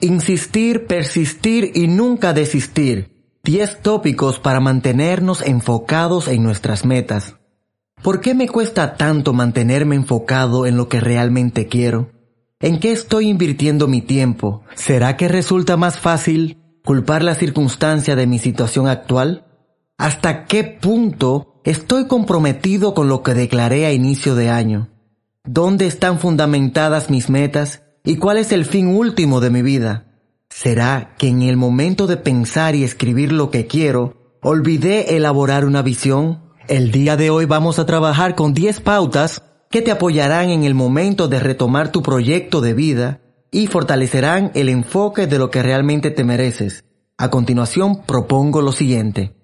Insistir, persistir y nunca desistir. 10 tópicos para mantenernos enfocados en nuestras metas. ¿Por qué me cuesta tanto mantenerme enfocado en lo que realmente quiero? ¿En qué estoy invirtiendo mi tiempo? ¿Será que resulta más fácil culpar la circunstancia de mi situación actual? ¿Hasta qué punto estoy comprometido con lo que declaré a inicio de año? ¿Dónde están fundamentadas mis metas? ¿Y cuál es el fin último de mi vida? ¿Será que en el momento de pensar y escribir lo que quiero, olvidé elaborar una visión? El día de hoy vamos a trabajar con 10 pautas que te apoyarán en el momento de retomar tu proyecto de vida y fortalecerán el enfoque de lo que realmente te mereces. A continuación propongo lo siguiente.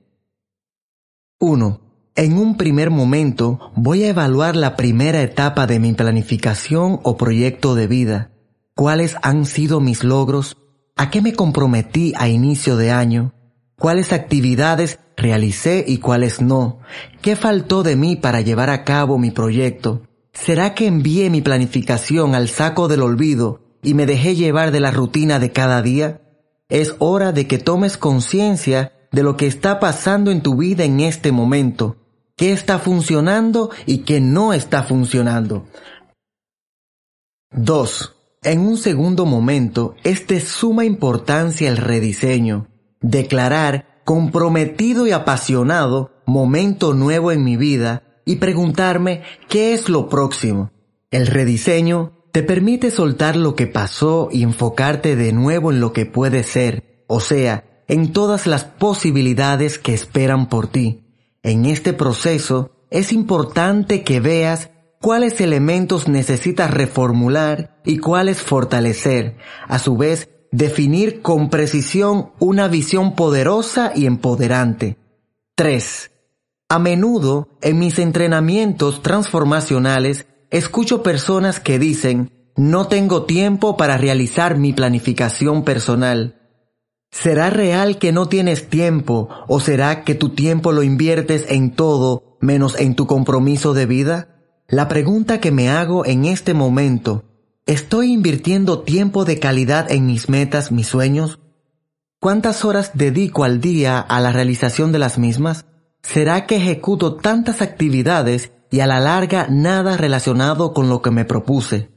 1. En un primer momento voy a evaluar la primera etapa de mi planificación o proyecto de vida cuáles han sido mis logros, a qué me comprometí a inicio de año, cuáles actividades realicé y cuáles no, qué faltó de mí para llevar a cabo mi proyecto. ¿Será que envié mi planificación al saco del olvido y me dejé llevar de la rutina de cada día? Es hora de que tomes conciencia de lo que está pasando en tu vida en este momento, qué está funcionando y qué no está funcionando. 2. En un segundo momento es de suma importancia el rediseño, declarar comprometido y apasionado momento nuevo en mi vida y preguntarme qué es lo próximo. El rediseño te permite soltar lo que pasó y enfocarte de nuevo en lo que puede ser, o sea, en todas las posibilidades que esperan por ti. En este proceso es importante que veas cuáles elementos necesitas reformular y cuáles fortalecer. A su vez, definir con precisión una visión poderosa y empoderante. 3. A menudo, en mis entrenamientos transformacionales, escucho personas que dicen, no tengo tiempo para realizar mi planificación personal. ¿Será real que no tienes tiempo o será que tu tiempo lo inviertes en todo menos en tu compromiso de vida? La pregunta que me hago en este momento, ¿estoy invirtiendo tiempo de calidad en mis metas, mis sueños? ¿Cuántas horas dedico al día a la realización de las mismas? ¿Será que ejecuto tantas actividades y a la larga nada relacionado con lo que me propuse?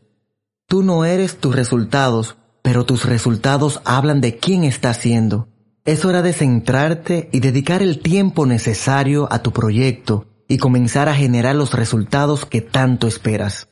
Tú no eres tus resultados, pero tus resultados hablan de quién estás siendo. Es hora de centrarte y dedicar el tiempo necesario a tu proyecto y comenzar a generar los resultados que tanto esperas.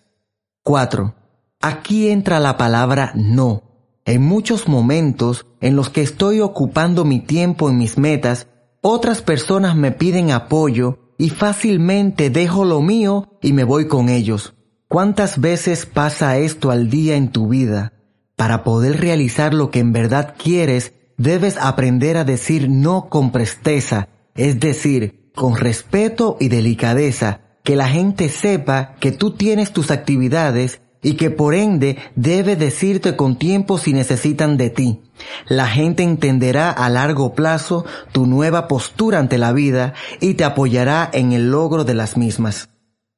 4. Aquí entra la palabra no. En muchos momentos en los que estoy ocupando mi tiempo en mis metas, otras personas me piden apoyo y fácilmente dejo lo mío y me voy con ellos. ¿Cuántas veces pasa esto al día en tu vida? Para poder realizar lo que en verdad quieres, debes aprender a decir no con presteza, es decir, con respeto y delicadeza, que la gente sepa que tú tienes tus actividades y que por ende debe decirte con tiempo si necesitan de ti. La gente entenderá a largo plazo tu nueva postura ante la vida y te apoyará en el logro de las mismas.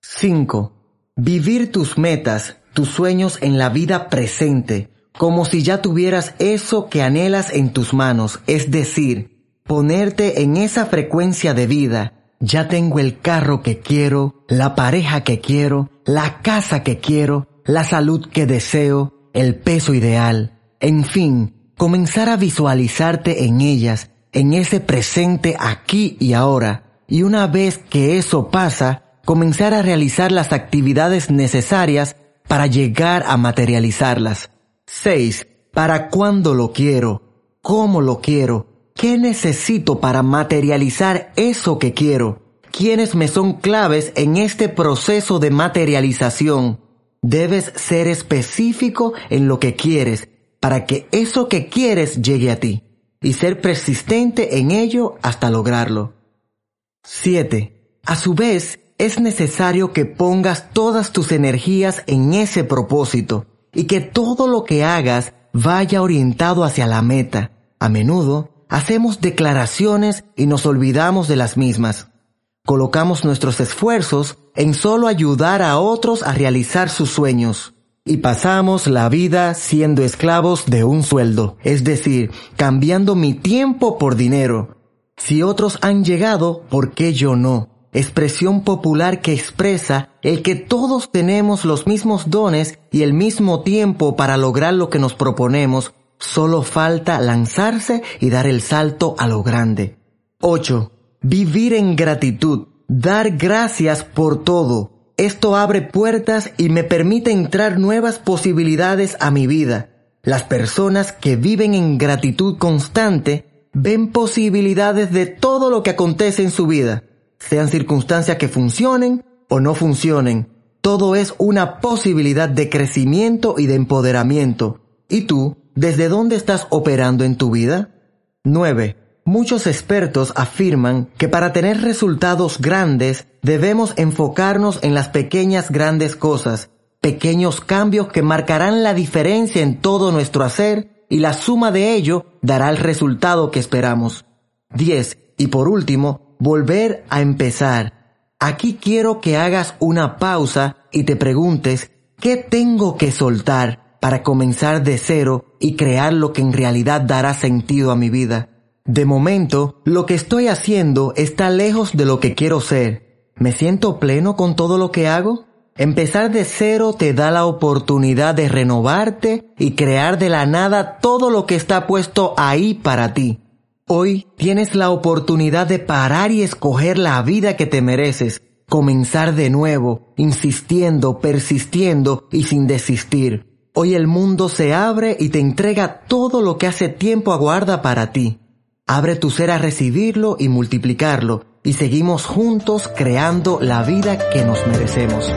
5. Vivir tus metas, tus sueños en la vida presente, como si ya tuvieras eso que anhelas en tus manos, es decir, ponerte en esa frecuencia de vida. Ya tengo el carro que quiero, la pareja que quiero, la casa que quiero, la salud que deseo, el peso ideal. En fin, comenzar a visualizarte en ellas, en ese presente aquí y ahora. Y una vez que eso pasa, comenzar a realizar las actividades necesarias para llegar a materializarlas. 6. ¿Para cuándo lo quiero? ¿Cómo lo quiero? ¿Qué necesito para materializar eso que quiero? ¿Quiénes me son claves en este proceso de materialización? Debes ser específico en lo que quieres para que eso que quieres llegue a ti y ser persistente en ello hasta lograrlo. 7. A su vez, es necesario que pongas todas tus energías en ese propósito y que todo lo que hagas vaya orientado hacia la meta. A menudo, hacemos declaraciones y nos olvidamos de las mismas. Colocamos nuestros esfuerzos en solo ayudar a otros a realizar sus sueños. y pasamos la vida siendo esclavos de un sueldo, es decir, cambiando mi tiempo por dinero. Si otros han llegado, ¿por qué yo no? Expresión popular que expresa el que todos tenemos los mismos dones y el mismo tiempo para lograr lo que nos proponemos, solo falta lanzarse y dar el salto a lo grande. 8. Vivir en gratitud, dar gracias por todo, esto abre puertas y me permite entrar nuevas posibilidades a mi vida. Las personas que viven en gratitud constante ven posibilidades de todo lo que acontece en su vida, sean circunstancias que funcionen o no funcionen. Todo es una posibilidad de crecimiento y de empoderamiento. ¿Y tú, desde dónde estás operando en tu vida? 9. Muchos expertos afirman que para tener resultados grandes debemos enfocarnos en las pequeñas grandes cosas, pequeños cambios que marcarán la diferencia en todo nuestro hacer y la suma de ello dará el resultado que esperamos. 10. Y por último, volver a empezar. Aquí quiero que hagas una pausa y te preguntes, ¿qué tengo que soltar para comenzar de cero y crear lo que en realidad dará sentido a mi vida? De momento, lo que estoy haciendo está lejos de lo que quiero ser. ¿Me siento pleno con todo lo que hago? Empezar de cero te da la oportunidad de renovarte y crear de la nada todo lo que está puesto ahí para ti. Hoy tienes la oportunidad de parar y escoger la vida que te mereces, comenzar de nuevo, insistiendo, persistiendo y sin desistir. Hoy el mundo se abre y te entrega todo lo que hace tiempo aguarda para ti. Abre tu ser a recibirlo y multiplicarlo y seguimos juntos creando la vida que nos merecemos.